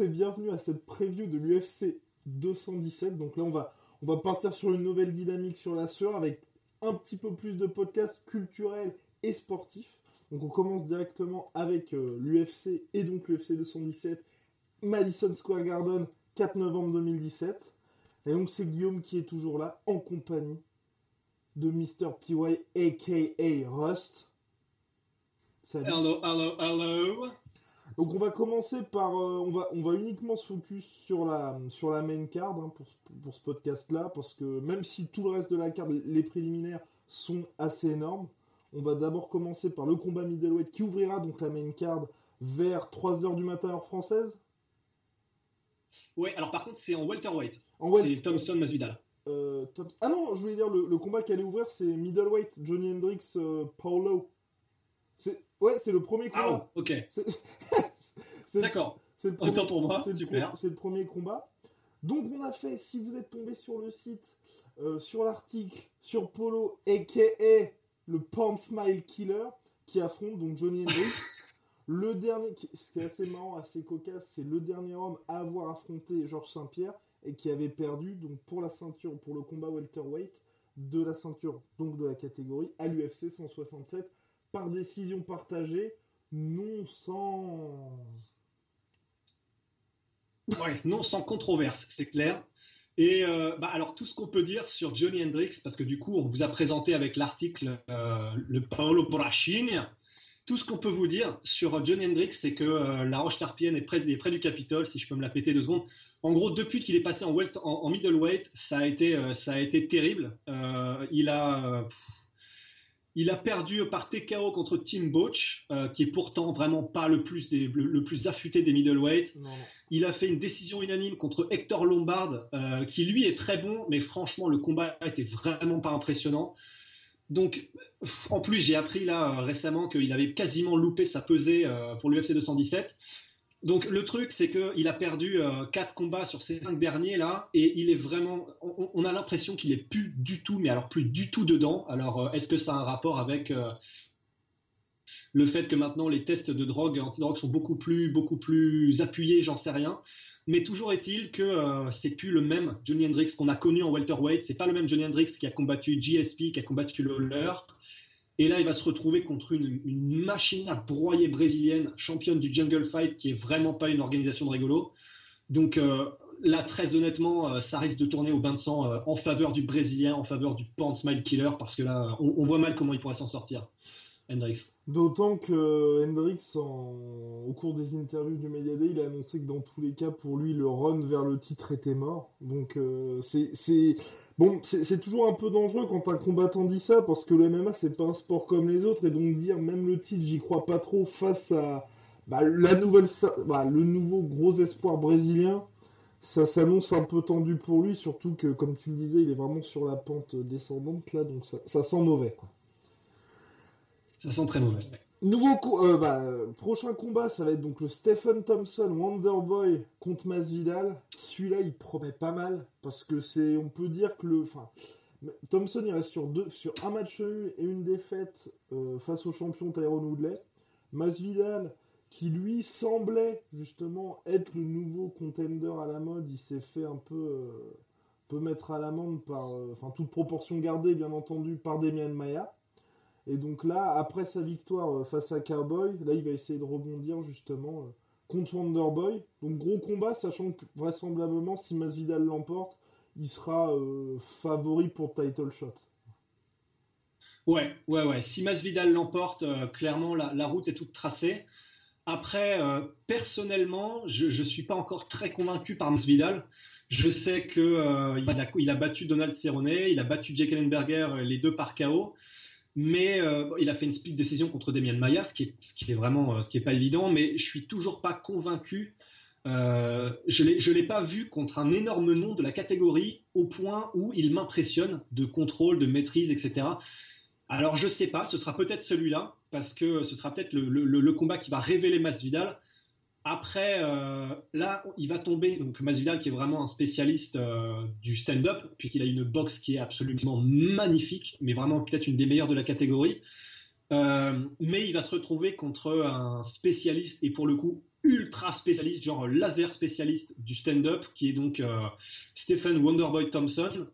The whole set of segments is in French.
Et bienvenue à cette preview de l'UFC 217. Donc là, on va, on va partir sur une nouvelle dynamique sur la sueur avec un petit peu plus de podcasts culturels et sportifs. Donc on commence directement avec euh, l'UFC et donc l'UFC 217 Madison Square Garden 4 novembre 2017. Et donc c'est Guillaume qui est toujours là en compagnie de Mr. PY aka Rust. Salut. Hello, hello, hello. Donc on va commencer par, euh, on va, on va uniquement se focus sur la, sur la main card hein, pour, ce- pour ce podcast-là, parce que même si tout le reste de la carte, les préliminaires sont assez énormes, on va d'abord commencer par le combat middleweight qui ouvrira donc la main card vers 3h du matin heure française. Ouais, alors par contre, c'est en welterweight. En wel- C'est Thompson Masvidal. euh, Ah non, je voulais dire le, le combat qui allait ouvrir, c'est middleweight Johnny Hendrix euh, Paulo. C'est ouais, c'est le premier Ah, combat. ok. C'est- c'est- D'accord. C'est le premier- Autant pour moi, super. C'est le premier combat. Donc on a fait, si vous êtes tombé sur le site, euh, sur l'article, sur Polo, aka le Pound Smile Killer, qui affronte donc Johnny Hendrix. le dernier, ce qui est assez marrant, assez cocasse, c'est le dernier homme à avoir affronté Georges Saint-Pierre et qui avait perdu donc pour la ceinture, pour le combat welterweight de la ceinture, donc de la catégorie à l'UFC 167 par décision partagée, non sans Ouais, non sans controverse, c'est clair. Et euh, bah, alors tout ce qu'on peut dire sur Johnny Hendrix, parce que du coup on vous a présenté avec l'article euh, le Paolo Borrachini, tout ce qu'on peut vous dire sur Johnny Hendrix, c'est que euh, la roche tarpienne est près, près du Capitole, si je peux me la péter deux secondes. En gros, depuis qu'il est passé en, welt- en, middleweight, ça a été, ça a été terrible. Il a, il a perdu par TKO contre Tim Boach, euh, qui est pourtant vraiment pas le plus, des, le, le plus affûté des middleweight. non. Il a fait une décision unanime contre Hector Lombard, euh, qui lui est très bon, mais franchement, le combat était vraiment pas impressionnant. Donc, en plus, j'ai appris là euh, récemment qu'il avait quasiment loupé sa pesée pour l'UFC 217. Donc, le truc, c'est qu'il a perdu euh, combats sur ces cinq derniers là, et il est vraiment. On, a l'impression qu'il est plus du tout, mais alors plus du tout dedans. Alors, euh, est-ce que ça a un rapport avec euh, le fait que maintenant les tests de drogue, antidrogue sont beaucoup plus, beaucoup plus appuyés, j'en sais rien. Mais toujours est-il que euh, c'est plus le même Johnny Hendrix qu'on a connu en welterweight. C'est pas le même Johnny Hendrix qui a combattu GSP, qui a combattu Lawler. Et là, il va se retrouver contre une, machine à broyer brésilienne, championne du Jungle Fight, qui est vraiment pas une organisation de rigolo. Donc euh, là, très honnêtement, euh, ça risque de tourner au bain de sang euh, en faveur du Brésilien, en faveur du Pound Smile Killer, parce que là, on, voit mal comment il pourrait s'en sortir, Hendrix. D'autant que Hendrix, en- au cours des interviews du Media Day, il a annoncé que dans tous les cas, pour lui, le run vers le titre était mort. Donc c'est- bon, c'est toujours un peu dangereux quand un combattant dit ça, parce que le MMA c'est pas un sport comme les autres, et donc dire même le titre, j'y crois pas trop face à bah, bah, le nouveau gros espoir brésilien. Ça s'annonce un peu tendu pour lui, surtout que, comme tu le disais, il est vraiment sur la pente descendante là, donc ça, sent mauvais. Ça sent très mauvais. Nouveau euh, bah, euh, prochain combat, ça va être donc le Stephen Thompson Wonderboy contre Masvidal. Celui-là, il promet pas mal parce que c'est, on peut dire que le, enfin, Thompson il reste sur deux, sur un match nul et une défaite euh, face au champion Tyrone Woodley. Masvidal, qui lui semblait justement être le nouveau contender à la mode, il s'est fait un peu, mettre à l'amende par, enfin toute proportion gardée bien entendu par Demian Maia. Et donc là, après sa victoire euh, face à Cowboy, là il va essayer de rebondir justement euh, contre Wonderboy. Donc gros combat, sachant que vraisemblablement si Masvidal l'emporte, il sera euh, favori pour title shot. Ouais, ouais, ouais. Si Masvidal l'emporte, clairement, la, route est toute tracée. Après, personnellement, je ne suis pas encore très convaincu par Masvidal. Je sais euh, il, a, battu Donald Cerrone, il a battu Jake Ellenberger, les deux par KO, mais il a fait une split décision contre Demian Maia, ce qui est, ce qui est vraiment, ce qui est pas évident. Mais je suis toujours pas convaincu. je ne l'ai pas vu contre un énorme nom de la catégorie au point où il m'impressionne de contrôle, de maîtrise, etc. Alors je sais pas, ce sera peut-être celui-là, parce que ce sera peut-être le, combat qui va révéler Masvidal. Après, euh, là, il va tomber, donc Masvidal qui est vraiment un spécialiste euh, du stand-up, puisqu'il a une boxe qui est absolument magnifique, mais vraiment peut-être une des meilleures de la catégorie. Euh, mais il va se retrouver contre un spécialiste, et pour le coup, ultra spécialiste, genre laser spécialiste du stand-up, qui est donc Stephen Wonderboy Thompson.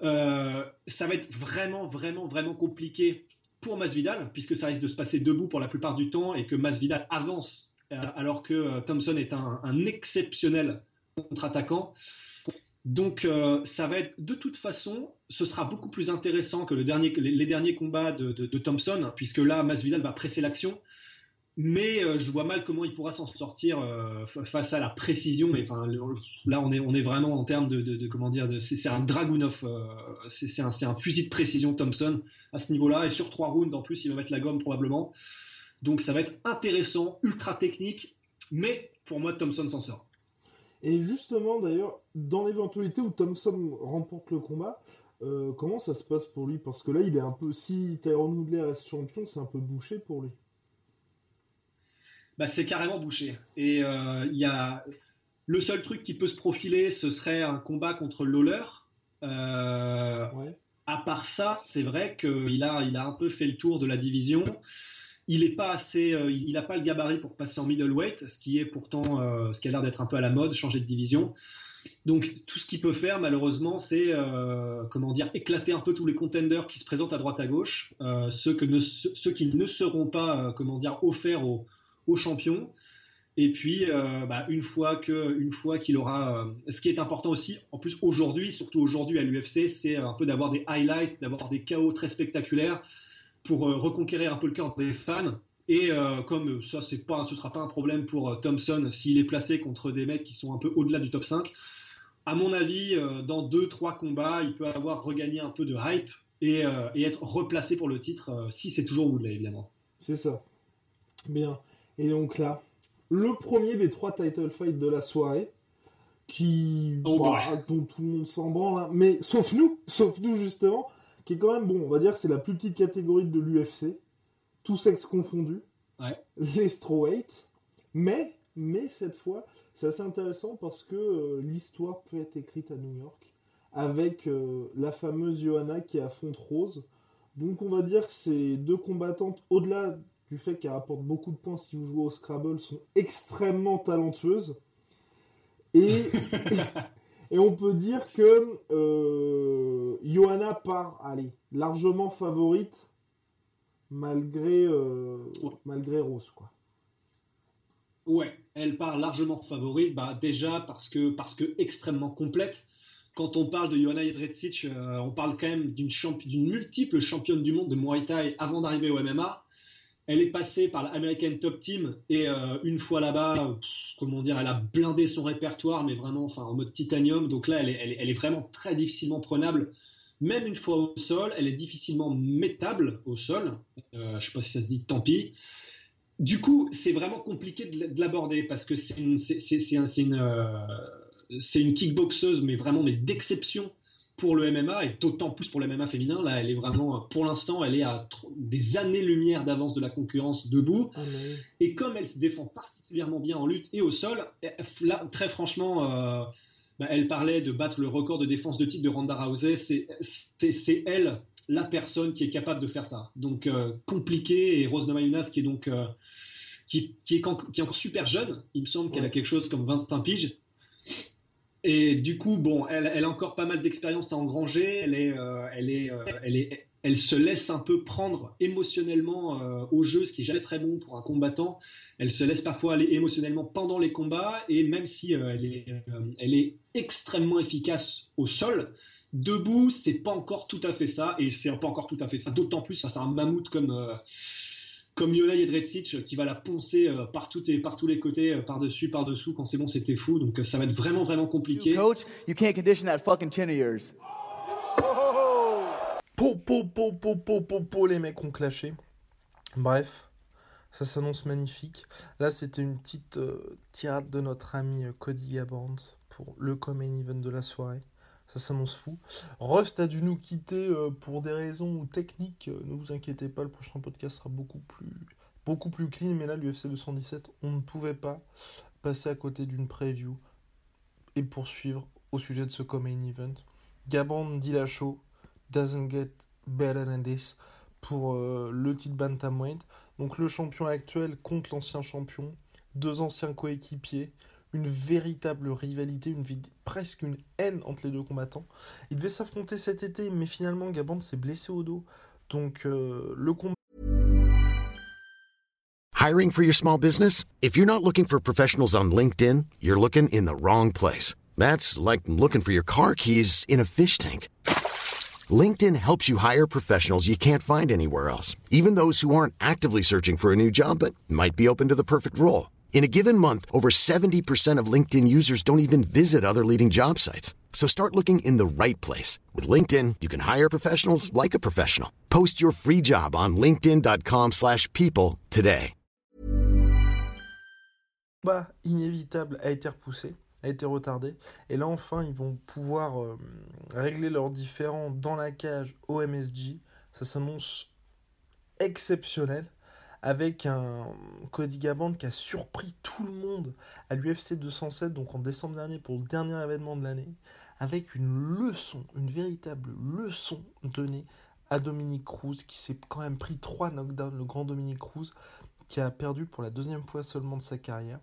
Ça va être vraiment, vraiment, vraiment compliqué pour Masvidal, puisque ça risque de se passer debout pour la plupart du temps et que Masvidal avance alors que euh, Thompson est un, exceptionnel contre-attaquant. Donc ça va être de toute façon, ce sera beaucoup plus intéressant que les, derniers combats de, Thompson, puisque là Masvidal va presser l'action mais euh, je vois mal comment il pourra s'en sortir euh, face à la précision. Mais enfin, là, on est, vraiment en termes de, comment dire, c'est un Dragunov, euh, c'est un, un, fusil de précision Thompson à ce niveau-là. Et sur trois rounds, en plus, il va mettre la gomme probablement. Donc ça va être intéressant, ultra technique, mais pour moi, Thompson s'en sort. Et justement, d'ailleurs, dans l'éventualité où Thompson remporte le combat, comment ça se passe pour lui? Parce que là, il est un peu. Si Tyrone Woodley reste champion, c'est un peu bouché pour lui bah, c'est carrément bouché. Et euh, il y a le seul truc qui peut se profiler, ce serait un combat contre Lawler. Euh, À part ça, c'est vrai qu'il a, il a un peu fait le tour de la division. Il est pas assez, euh, il n'a pas le gabarit pour passer en middleweight, ce qui est pourtant, euh, ce qui a l'air d'être un peu à la mode, changer de division. Donc tout ce qu'il peut faire, malheureusement, c'est euh, comment dire éclater un peu tous les contenders qui se présentent à droite à gauche, ceux, qui ne seront pas, comment dire, offerts aux, au champion. Et puis, bah, une fois que, une fois qu'il aura, ce qui est important aussi, en plus aujourd'hui, surtout aujourd'hui à l'UFC, c'est un peu d'avoir des highlights, d'avoir des chaos très spectaculaires pour euh, reconquérir un peu le cœur des fans. Et comme ça, c'est pas, ce sera pas un problème pour Thompson s'il est placé contre des mecs qui sont un peu au-delà du top 5. À mon avis, dans deux, trois combats, il peut avoir regagné un peu de hype et, et être replacé pour le titre, si c'est toujours Woodley, évidemment. C'est ça. Bien. Et donc là, le premier des trois title fights de la soirée, qui oh bah, dont tout le monde s'en branle, hein. mais sauf nous, sauf nous justement, qui est quand même bon, on va dire que c'est la plus petite catégorie de l'UFC, tous sexes confondus, ouais. les strawweight, mais mais cette fois, c'est assez intéressant parce que euh, l'histoire peut être écrite à New York avec euh, la fameuse Johanna qui affronte Rose. Donc on va dire que ces deux combattantes, au-delà du fait qu'elle rapporte beaucoup de points si vous jouez au Scrabble, sont extrêmement talentueuses. Et, et on peut dire que euh, Johanna part, allez, largement favorite, malgré, euh, malgré Rose, quoi. Ouais, elle part largement favorite, bah déjà parce que, parce que extrêmement complète. Quand on parle de Johanna Jedrzejczyk, euh, on parle quand même d'une multiple championne du monde de Muay Thai avant d'arriver au MMA elle est passée par l'American Top Team et euh, une fois là-bas, comment dire, elle a blindé son répertoire, mais vraiment, enfin, en mode titanium. Donc là, elle est, vraiment très difficilement prenable, même une fois au sol. Elle est difficilement métable au sol. Euh, je sais pas si ça se dit, tant pis. Du coup, c'est vraiment compliqué de l'aborder parce que c'est une, euh, une kickboxeuse, mais vraiment mais d'exception pour le MMA et d'autant plus pour le MMA féminin. Là, elle est vraiment, pour l'instant, elle est à des années-lumière d'avance de la concurrence debout. Ah, et comme elle se défend particulièrement bien en lutte et au sol, là, très franchement, euh, bah, elle parlait de battre le record de défense de titre de Ronda Rousey. C'est elle la personne qui est capable de faire ça. Donc euh, compliqué et Rose Namajunas qui est donc euh, qui, qui, est, qui, est, encore super jeune. Il me semble qu'elle a quelque chose comme 25 piges. Et du coup, bon, elle, a encore pas mal d'expérience à engranger. Elle est, euh, elle est, euh, elle est, elle se laisse un peu prendre émotionnellement euh, au jeu, ce qui est jamais très bon pour un combattant. Elle se laisse parfois aller émotionnellement pendant les combats, et même si elle est, elle est extrêmement efficace au sol, debout, c'est pas encore tout à fait ça, et c'est pas encore tout à fait ça. D'autant plus face à un mammouth comme comme Yola Jedrzejczyk qui va la poncer par, et, par tous les côtés, par-dessus, par-dessous. Quand c'est bon, c'était fou. Donc ça va être vraiment, vraiment compliqué. Coach, you can't condition that fucking chin of yours. Po, po, po, po, po, po, po, les mecs ont clashé. Bref, ça s'annonce magnifique. Là, c'était une petite euh, tirade de notre ami euh, Cody Gaband pour le common event de la soirée. Ça s'annonce fou. Rust a dû nous quitter euh, pour des raisons techniques. ne vous inquiétez pas, le prochain podcast sera beaucoup plus, beaucoup plus clean. Mais là, l'UFC 217, on ne pouvait pas passer à côté d'une preview et poursuivre au sujet de ce common event. La show. Doesn't get better than this pour euh, le titre Bantamweight. Donc le champion actuel contre l'ancien champion, deux anciens coéquipiers, une véritable rivalité, une presque une haine entre les deux combattants. Ils devaient s'affronter cet été, mais finalement Gaband s'est blessé au dos. Donc euh, le combat Hiring for your small business? If you're not looking for professionals on LinkedIn, you're looking in the wrong place. That's like looking for your car keys in a fish tank. LinkedIn helps you hire professionals you can't find anywhere else, even those who aren't actively searching for a new job but might be open to the perfect role. In a given month, over 70% of LinkedIn users don't even visit other leading job sites. So start looking in the right place. With LinkedIn, you can hire professionals like a professional. Post your free job on linkedin.com slash people today. Bah, inévitable a été repoussé. a été retardé. Et là, enfin, ils vont pouvoir euh, régler leurs différends dans la cage au MSG. Ça s'annonce exceptionnel. Avec un Cody Gaband qui a surpris tout le monde à l'UFC 207, donc en décembre dernier, pour le dernier événement de l'année. Avec une leçon, une véritable leçon donnée à Dominique Cruz, qui s'est quand même pris trois knockdowns, le grand Dominique Cruz, qui a perdu pour la deuxième fois seulement de sa carrière.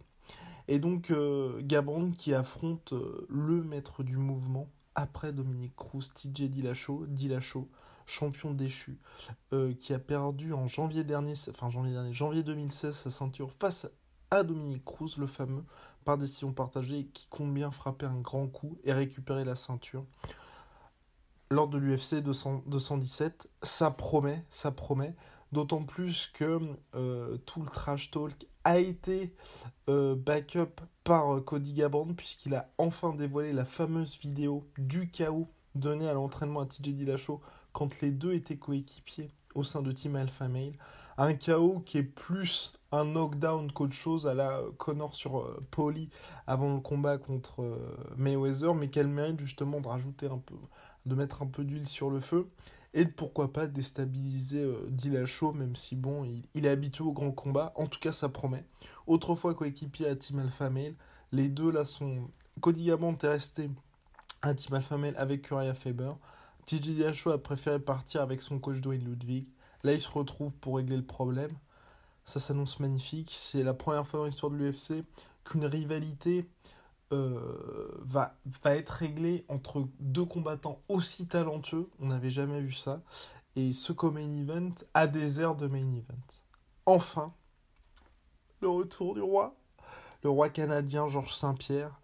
Et donc euh, qui affronte euh, le maître du mouvement après Dominique Cruz, TJ Dillashaw, Dillashaw, champion déchu, euh, qui a perdu en janvier dernier, enfin janvier dernier, janvier 2016 sa ceinture face à Dominique Cruz, le fameux, par décision partagée, qui compte bien frapper un grand coup et récupérer la ceinture. Lors de l'UFC 217, ça promet, ça promet. D'autant plus que euh, tout le trash talk a été euh, backup par euh, Cody Gaband puisqu'il a enfin dévoilé la fameuse vidéo du chaos donné à l'entraînement à TJ Dillashaw quand les deux étaient coéquipiers au sein de Team Alpha Male. Un chaos qui est plus un knockdown qu'autre chose à la Connor sur Paulie avant le combat contre Mayweather, mais qu'elle mérite justement de rajouter un peu, de mettre un peu d'huile sur le feu et pourquoi pas déstabiliser euh, Dillashaw, même si bon, il, est habitué au grand combat. En tout cas, ça promet. Autrefois coéquipier à Team Alpha Male, les deux là sont. Cody Gabant est resté à Team Alpha Male avec Uriah Faber. TJ Dillashaw a préféré partir avec son coach Dwayne Ludwig. Là, il se retrouve pour régler le problème. Ça s'annonce magnifique. C'est la première fois dans l'histoire de l'UFC qu'une rivalité euh, va, être réglé entre deux combattants aussi talentueux. On n'avait jamais vu ça. Et ce co-main event a des airs de main event. Enfin, le retour du roi. Le roi canadien Georges Saint-Pierre,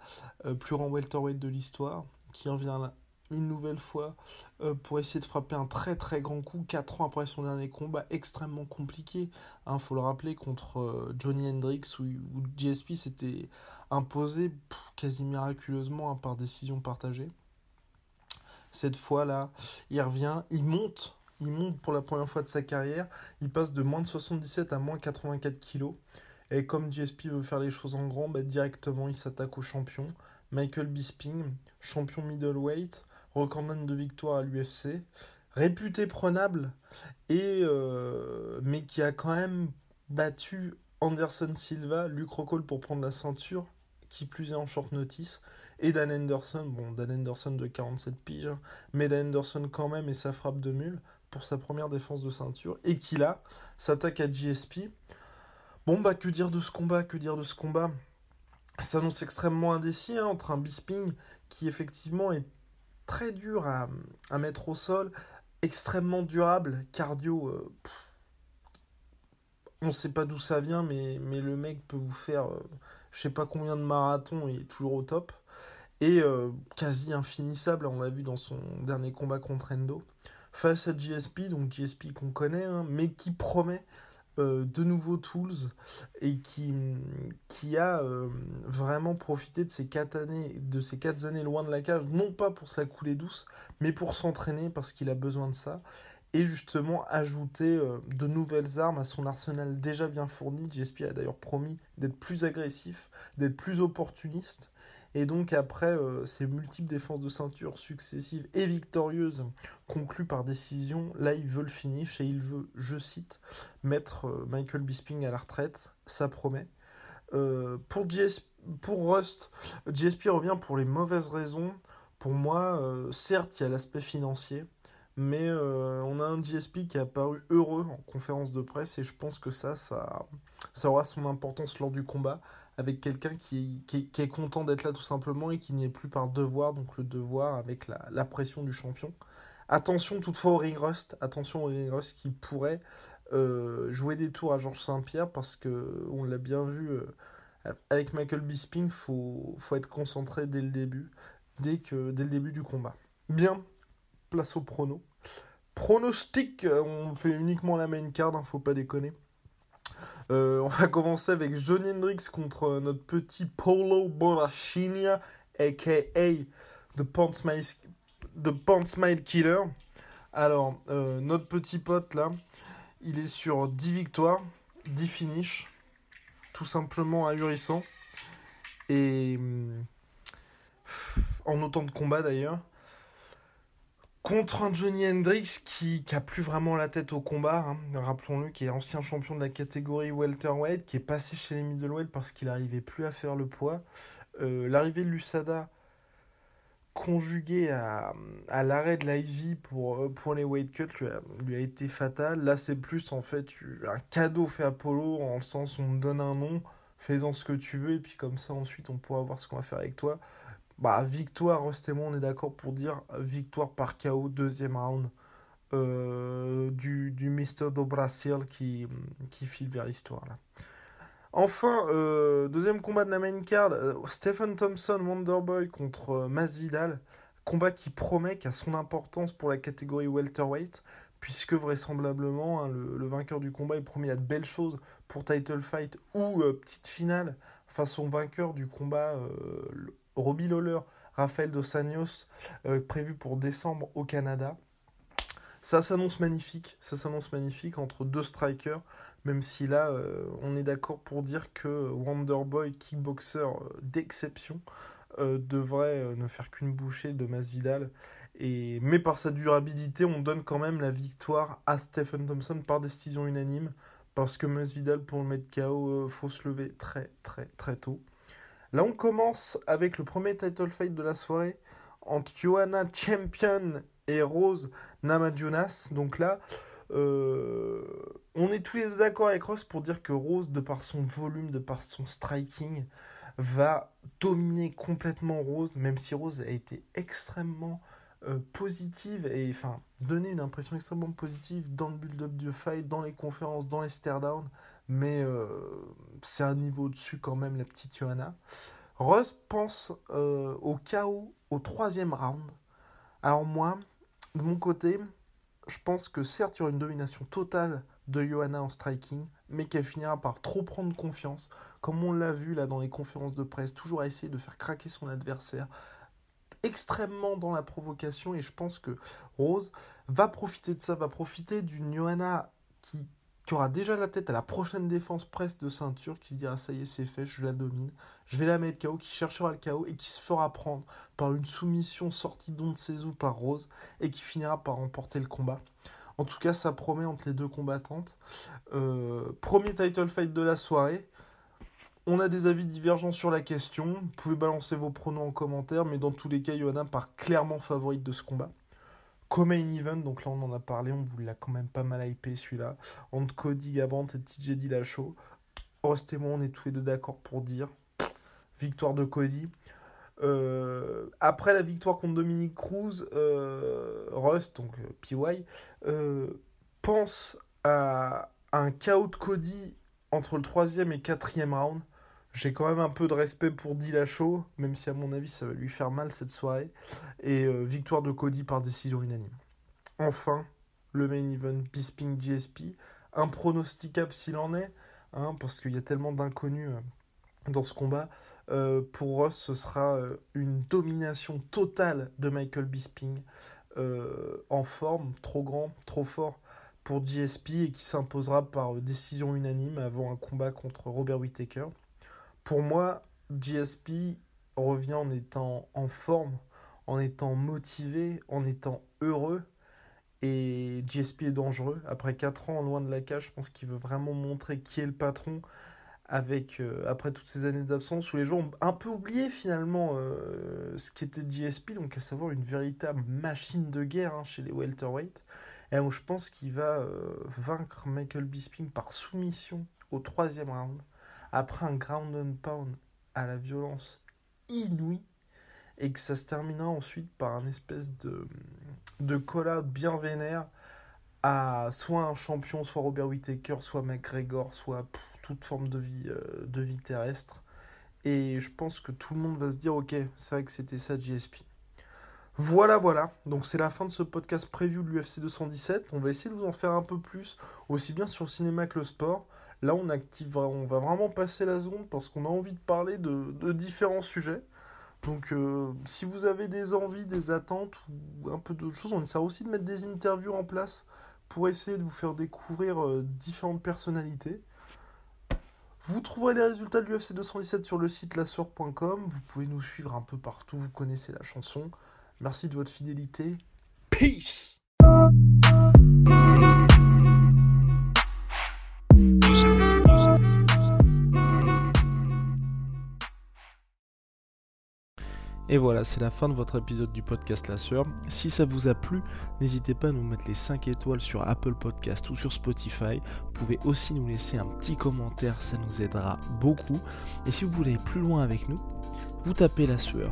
euh, plus grand welterweight de l'histoire, qui revient là une nouvelle fois euh, pour essayer de frapper un très très grand coup 4 ans après son dernier combat extrêmement compliqué. Il hein, faut le rappeler contre euh, Johnny Hendrix où, GSP s'était imposé quasi miraculeusement hein, par décision partagée. Cette fois-là, il revient, il monte, il monte pour la première fois de sa carrière, il passe de moins de 77 à moins 84 kilos. Et comme GSP veut faire les choses en grand, bah, directement il s'attaque au champion. Michael Bisping, champion middleweight, recordman de victoire à l'UFC, réputé prenable, et, euh, mais qui a quand même battu Anderson Silva, Luke Rockhold pour prendre la ceinture, qui plus est en short notice, et Dan Anderson, bon, Dan Anderson de 47 piges, hein, mais Dan Anderson quand même et sa frappe de mule pour sa première défense de ceinture, et qui là s'attaque à GSP. Bon, bah, que dire de ce combat Que dire de ce combat? S'annonce extrêmement indécis hein, entre un Bisping qui effectivement est très dur à, mettre au sol, extrêmement durable, cardio. Euh, on ne sait pas d'où ça vient, mais, le mec peut vous faire je euh, je sais pas combien de marathons et toujours au top. Et euh, quasi infinissable, on l'a vu dans son dernier combat contre Endo. Face à GSP, donc GSP qu'on connaît, hein, mais qui promet de nouveaux tools et qui, qui a euh, vraiment profité de ces quatre années, de ces quatre années loin de la cage, non pas pour sa coulée douce, mais pour s'entraîner parce qu'il a besoin de ça et justement ajouter euh, de nouvelles armes à son arsenal déjà bien fourni. GSP a d'ailleurs promis d'être plus agressif, d'être plus opportuniste et donc après euh, ces multiples défenses de ceinture successives et victorieuses conclues par décision, là il veut le finish et il veut, je cite, mettre euh, Michael Bisping à la retraite. Ça promet. Euh, pour, pour Rust, GSP revient pour les mauvaises raisons. Pour moi, certes, il y a l'aspect financier, mais on a un GSP qui a paru heureux en conférence de presse et je pense que ça, ça aura son importance lors du combat avec quelqu'un qui, est content d'être là tout simplement et qui n'y est plus par devoir, donc le devoir avec la, pression du champion. Attention toutefois au ring rust, attention au ring rust qui pourrait euh, jouer des tours à Georges Saint-Pierre parce que on l'a bien vu euh, avec Michael Bisping, faut faut être concentré dès le début, dès le début du combat. Bien, place au prono. Pronostic, on fait uniquement la main card, hein, faut pas déconner. Euh, on va commencer avec Johnny Hendrix contre notre petit Polo Borachinia, aka The Pants Smile, Killer. Alors, euh, notre petit pote là, il est sur 10 victoires, 10 finishes, tout simplement ahurissant. Et hum, en autant de combats d'ailleurs contre un Johnny Hendrix qui, qui a plus vraiment la tête au combat, hein. rappelons-le, qui est ancien champion de la catégorie welterweight, qui est passé chez les middleweight parce qu'il n'arrivait plus à faire le poids. Euh, l'arrivée de l'USADA conjuguée à, l'arrêt de l'IV pour, euh, pour les weight cuts lui a, été fatale. Là, c'est plus en fait un cadeau fait à Polo, en le sens on te donne un nom, fais-en ce que tu veux, et puis comme ça, ensuite, on pourra voir ce qu'on va faire avec toi. Bah, victoire, Rust on est d'accord pour dire victoire par KO, deuxième round euh, du, du Mister do Brasil qui, file vers l'histoire. Enfin, euh, deuxième combat de la main card, euh, Stephen Thompson, Wonderboy contre Masvidal. Combat qui promet, qui a son importance pour la catégorie welterweight, puisque vraisemblablement hein, le, le, vainqueur du combat est promis à de belles choses pour title fight ou petite finale face au vainqueur du combat Robbie Lawler, Rafael Dos Anjos, euh, prévu pour décembre au Canada. Ça s'annonce magnifique, ça s'annonce magnifique entre deux strikers, même si là, euh, on est d'accord pour dire que Wonderboy, kickboxer euh, d'exception, devrait ne faire qu'une bouchée de Masvidal. Et, mais par sa durabilité, on donne quand même la victoire à Stephen Thompson par décision unanime, parce que Masvidal, pour le mettre KO, faut se lever très très très tôt. Là, on commence avec le premier title fight de la soirée entre Johanna Champion et Rose Namajunas. Donc là, euh, on est tous les deux d'accord avec Rose pour dire que Rose, de par son volume, de par son striking, va dominer complètement Rose, même si Rose a été extrêmement euh, positive et enfin donner une impression extrêmement positive dans le build-up du fight, dans les conférences, dans les stare-down mais euh, c'est un niveau au-dessus quand même, la petite Johanna. Russ pense euh, au chaos au troisième round. Alors moi, de mon côté, je pense que certes, il y aura une domination totale de Johanna en striking, mais qu'elle finira par trop prendre confiance, comme on l'a vu là dans les conférences de presse, toujours à essayer de faire craquer son adversaire, extrêmement dans la provocation, et je pense que Rose va profiter de ça, va profiter d'une Johanna qui qui aura déjà la tête à la prochaine défense presse de ceinture, qui se dira ça y est, c'est fait, je la domine, je vais la mettre KO, qui cherchera le KO et qui se fera prendre par une soumission sortie d'onde ou par Rose et qui finira par remporter le combat. En tout cas, ça promet entre les deux combattantes. Euh, premier title fight de la soirée. On a des avis divergents sur la question. Vous pouvez balancer vos pronoms en commentaire, mais dans tous les cas, Johanna part clairement favorite de ce combat. Comme main event, donc là on en a parlé, on vous l'a quand même pas mal hypé celui-là. Entre Cody Gabrandt et TJ Dillashaw. Rust et moi, on est tous les deux d'accord pour dire victoire de Cody. Euh, après la victoire contre Dominique Cruz, euh, Rust, donc euh, PY, pense à un chaos de Cody entre le troisième et quatrième round. J'ai quand même un peu de respect pour Dillashaw, même si à mon avis ça va lui faire mal cette soirée. Et euh, victoire de Cody par décision unanime. Enfin, le main event Bisping GSP. impronosticable s'il en est, hein, parce qu'il y a tellement d'inconnus dans ce combat. pour Ross, ce sera une domination totale de Michael Bisping en forme, trop grand, trop fort pour GSP et qui s'imposera par décision unanime avant un combat contre Robert Whittaker. Pour moi, GSP revient en étant en forme, en étant motivé, en étant heureux. Et GSP est dangereux. Après 4 ans loin de la cage, je pense qu'il veut vraiment montrer qui est le patron. Avec, euh, après toutes ces années d'absence où les gens ont un peu oublié finalement euh, ce qu'était GSP, donc à savoir une véritable machine de guerre hein, chez les welterweight. Et où je pense qu'il va euh, vaincre Michael Bisping par soumission au troisième round, après un ground and pound à la violence inouïe, et que ça se terminera ensuite par un espèce de, de call bien vénère à soit un champion, soit Robert Whittaker, soit McGregor, soit toute forme de vie, euh, de vie terrestre. Et je pense que tout le monde va se dire, ok, c'est vrai que c'était ça GSP. Voilà, voilà. Donc c'est la fin de ce podcast preview de l'UFC 217. On va essayer de vous en faire un peu plus, aussi bien sur le cinéma que le sport. Là, on active, on va vraiment passer la zone parce qu'on a envie de parler de, différents sujets. Donc, euh, si vous avez des envies, des attentes ou un peu d'autres choses, on essaie aussi de mettre des interviews en place pour essayer de vous faire découvrir euh, différentes personnalités. Vous trouverez les résultats de l'UFC 217 sur le site lasseur.com. Vous pouvez nous suivre un peu partout, vous connaissez la chanson. Merci de votre fidélité. Peace Et voilà, c'est la fin de votre épisode du podcast La Sœur. Si ça vous a plu, n'hésitez pas à nous mettre les 5 étoiles sur Apple Podcast ou sur Spotify. Vous pouvez aussi nous laisser un petit commentaire, ça nous aidera beaucoup. Et si vous voulez aller plus loin avec nous, vous tapez La Sueur